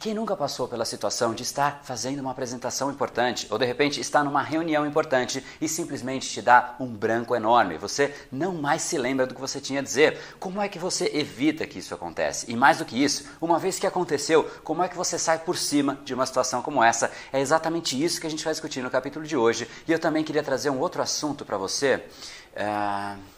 Quem nunca passou pela situação de estar fazendo uma apresentação importante ou de repente está numa reunião importante e simplesmente te dá um branco enorme? Você não mais se lembra do que você tinha a dizer. Como é que você evita que isso aconteça? E mais do que isso, uma vez que aconteceu, como é que você sai por cima de uma situação como essa? É exatamente isso que a gente vai discutir no capítulo de hoje. E eu também queria trazer um outro assunto para você. Uh...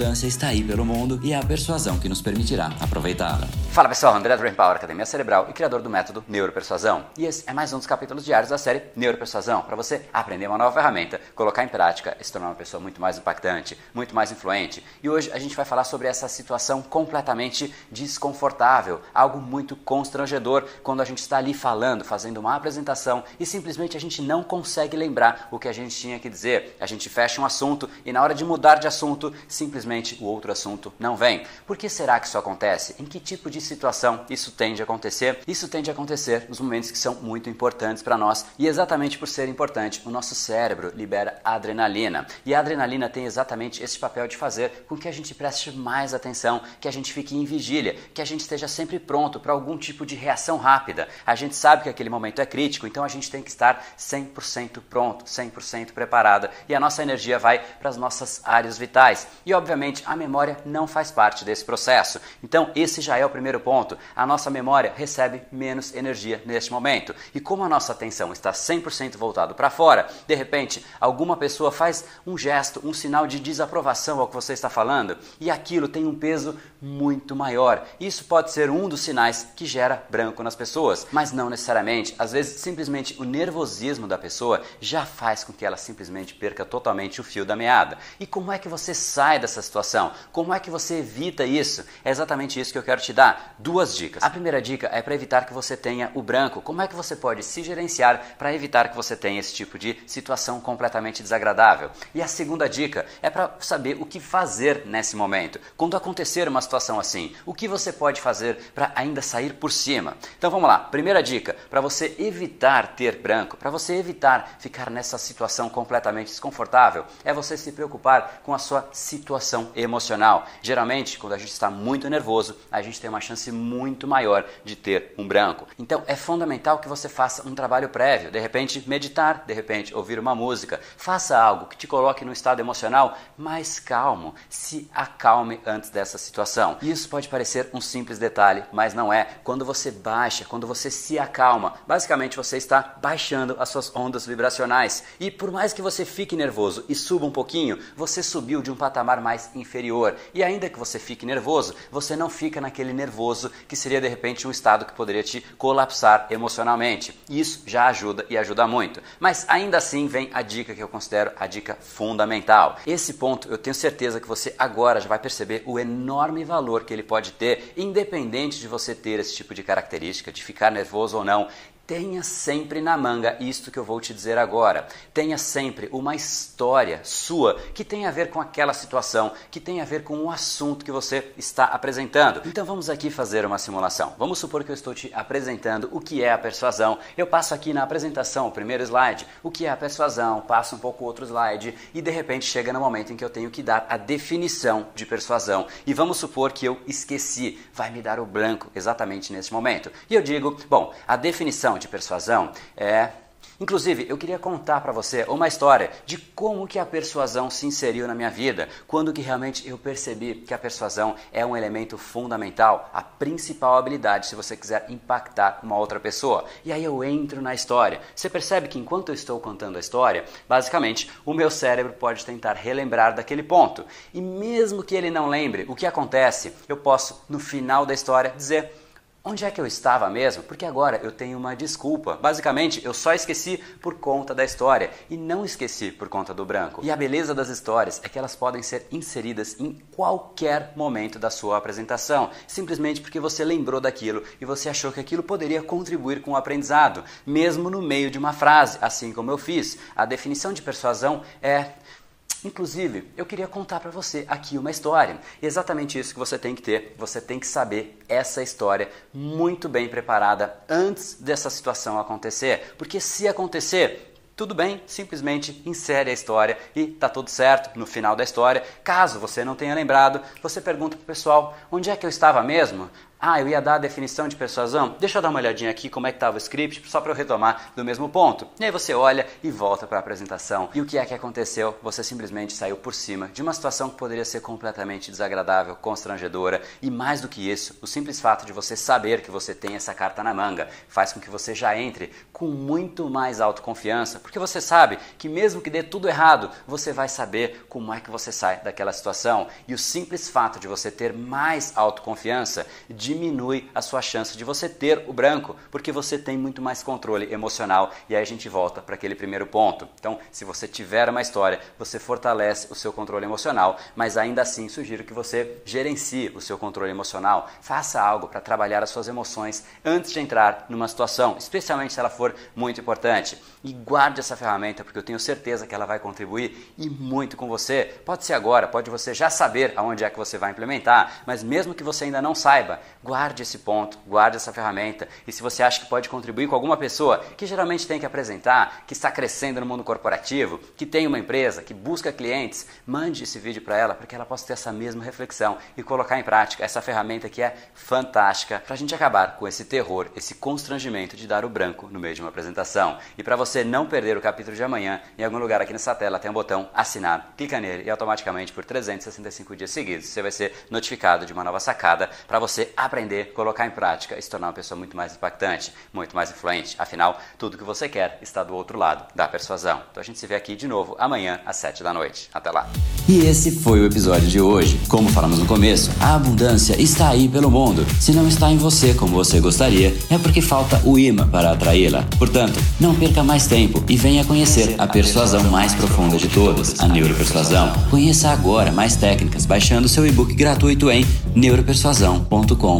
abundância está aí pelo mundo e é a persuasão que nos permitirá aproveitá-la. Fala pessoal, André do Power Academia Cerebral e criador do método Neuropersuasão. E esse é mais um dos capítulos diários da série Neuropersuasão, para você aprender uma nova ferramenta, colocar em prática e se tornar uma pessoa muito mais impactante, muito mais influente. E hoje a gente vai falar sobre essa situação completamente desconfortável, algo muito constrangedor quando a gente está ali falando, fazendo uma apresentação e simplesmente a gente não consegue lembrar o que a gente tinha que dizer. A gente fecha um assunto e na hora de mudar de assunto, simplesmente simplesmente o outro assunto não vem. Por que será que isso acontece? Em que tipo de situação isso tende a acontecer? Isso tende a acontecer nos momentos que são muito importantes para nós e exatamente por ser importante, o nosso cérebro libera adrenalina. E a adrenalina tem exatamente esse papel de fazer com que a gente preste mais atenção, que a gente fique em vigília, que a gente esteja sempre pronto para algum tipo de reação rápida. A gente sabe que aquele momento é crítico, então a gente tem que estar 100% pronto, 100% preparada e a nossa energia vai para as nossas áreas vitais. E obviamente obviamente, a memória não faz parte desse processo. Então, esse já é o primeiro ponto. A nossa memória recebe menos energia neste momento. E como a nossa atenção está 100% voltado para fora, de repente, alguma pessoa faz um gesto, um sinal de desaprovação ao que você está falando, e aquilo tem um peso muito maior. Isso pode ser um dos sinais que gera branco nas pessoas, mas não necessariamente. Às vezes, simplesmente o nervosismo da pessoa já faz com que ela simplesmente perca totalmente o fio da meada. E como é que você sai dessa situação. Como é que você evita isso? É exatamente isso que eu quero te dar. Duas dicas. A primeira dica é para evitar que você tenha o branco. Como é que você pode se gerenciar para evitar que você tenha esse tipo de situação completamente desagradável? E a segunda dica é para saber o que fazer nesse momento. Quando acontecer uma situação assim, o que você pode fazer para ainda sair por cima? Então vamos lá. Primeira dica, para você evitar ter branco, para você evitar ficar nessa situação completamente desconfortável, é você se preocupar com a sua situação emocional. Geralmente, quando a gente está muito nervoso, a gente tem uma chance muito maior de ter um branco. Então, é fundamental que você faça um trabalho prévio, de repente meditar, de repente ouvir uma música. Faça algo que te coloque num estado emocional mais calmo. Se acalme antes dessa situação. Isso pode parecer um simples detalhe, mas não é. Quando você baixa, quando você se acalma, basicamente você está baixando as suas ondas vibracionais. E por mais que você fique nervoso e suba um pouquinho, você subiu de um patamar mais inferior. E ainda que você fique nervoso, você não fica naquele nervoso que seria de repente um estado que poderia te colapsar emocionalmente. Isso já ajuda e ajuda muito. Mas ainda assim vem a dica que eu considero a dica fundamental. Esse ponto eu tenho certeza que você agora já vai perceber o enorme valor que ele pode ter, independente de você ter esse tipo de característica, de ficar nervoso ou não. Tenha sempre na manga isto que eu vou te dizer agora. Tenha sempre uma história sua que tenha a ver com aquela situação, que tenha a ver com o assunto que você está apresentando. Então vamos aqui fazer uma simulação. Vamos supor que eu estou te apresentando o que é a persuasão. Eu passo aqui na apresentação o primeiro slide, o que é a persuasão, passo um pouco outro slide e de repente chega no momento em que eu tenho que dar a definição de persuasão. E vamos supor que eu esqueci, vai me dar o branco exatamente nesse momento. E eu digo, bom, a definição de persuasão é Inclusive, eu queria contar para você uma história de como que a persuasão se inseriu na minha vida, quando que realmente eu percebi que a persuasão é um elemento fundamental, a principal habilidade se você quiser impactar uma outra pessoa. E aí eu entro na história. Você percebe que enquanto eu estou contando a história, basicamente o meu cérebro pode tentar relembrar daquele ponto. E mesmo que ele não lembre o que acontece, eu posso no final da história dizer Onde é que eu estava mesmo? Porque agora eu tenho uma desculpa. Basicamente, eu só esqueci por conta da história e não esqueci por conta do branco. E a beleza das histórias é que elas podem ser inseridas em qualquer momento da sua apresentação, simplesmente porque você lembrou daquilo e você achou que aquilo poderia contribuir com o aprendizado, mesmo no meio de uma frase, assim como eu fiz. A definição de persuasão é Inclusive, eu queria contar para você aqui uma história. Exatamente isso que você tem que ter. Você tem que saber essa história muito bem preparada antes dessa situação acontecer. Porque se acontecer, tudo bem, simplesmente insere a história e tá tudo certo no final da história. Caso você não tenha lembrado, você pergunta pro pessoal: onde é que eu estava mesmo? Ah, eu ia dar a definição de persuasão? Deixa eu dar uma olhadinha aqui como é que estava o script, só para eu retomar do mesmo ponto. E aí você olha e volta para a apresentação. E o que é que aconteceu? Você simplesmente saiu por cima de uma situação que poderia ser completamente desagradável, constrangedora. E mais do que isso, o simples fato de você saber que você tem essa carta na manga faz com que você já entre com muito mais autoconfiança, porque você sabe que mesmo que dê tudo errado, você vai saber como é que você sai daquela situação. E o simples fato de você ter mais autoconfiança, de diminui a sua chance de você ter o branco, porque você tem muito mais controle emocional. E aí a gente volta para aquele primeiro ponto. Então, se você tiver uma história, você fortalece o seu controle emocional, mas ainda assim sugiro que você gerencie o seu controle emocional, faça algo para trabalhar as suas emoções antes de entrar numa situação, especialmente se ela for muito importante. E guarde essa ferramenta, porque eu tenho certeza que ela vai contribuir e muito com você. Pode ser agora, pode você já saber aonde é que você vai implementar, mas mesmo que você ainda não saiba, Guarde esse ponto, guarde essa ferramenta. E se você acha que pode contribuir com alguma pessoa que geralmente tem que apresentar, que está crescendo no mundo corporativo, que tem uma empresa, que busca clientes, mande esse vídeo para ela para que ela possa ter essa mesma reflexão e colocar em prática essa ferramenta que é fantástica para a gente acabar com esse terror, esse constrangimento de dar o branco no meio de uma apresentação. E para você não perder o capítulo de amanhã, em algum lugar aqui nessa tela tem um botão assinar, clica nele e automaticamente por 365 dias seguidos você vai ser notificado de uma nova sacada para você aprender aprender, colocar em prática e se tornar uma pessoa muito mais impactante, muito mais influente. Afinal, tudo que você quer está do outro lado da persuasão. Então a gente se vê aqui de novo amanhã às 7 da noite. Até lá. E esse foi o episódio de hoje. Como falamos no começo, a abundância está aí pelo mundo. Se não está em você como você gostaria, é porque falta o imã para atraí-la. Portanto, não perca mais tempo e venha conhecer a persuasão mais profunda de todas, a neuropersuasão. Conheça agora mais técnicas baixando seu e-book gratuito em neuropersuasão.com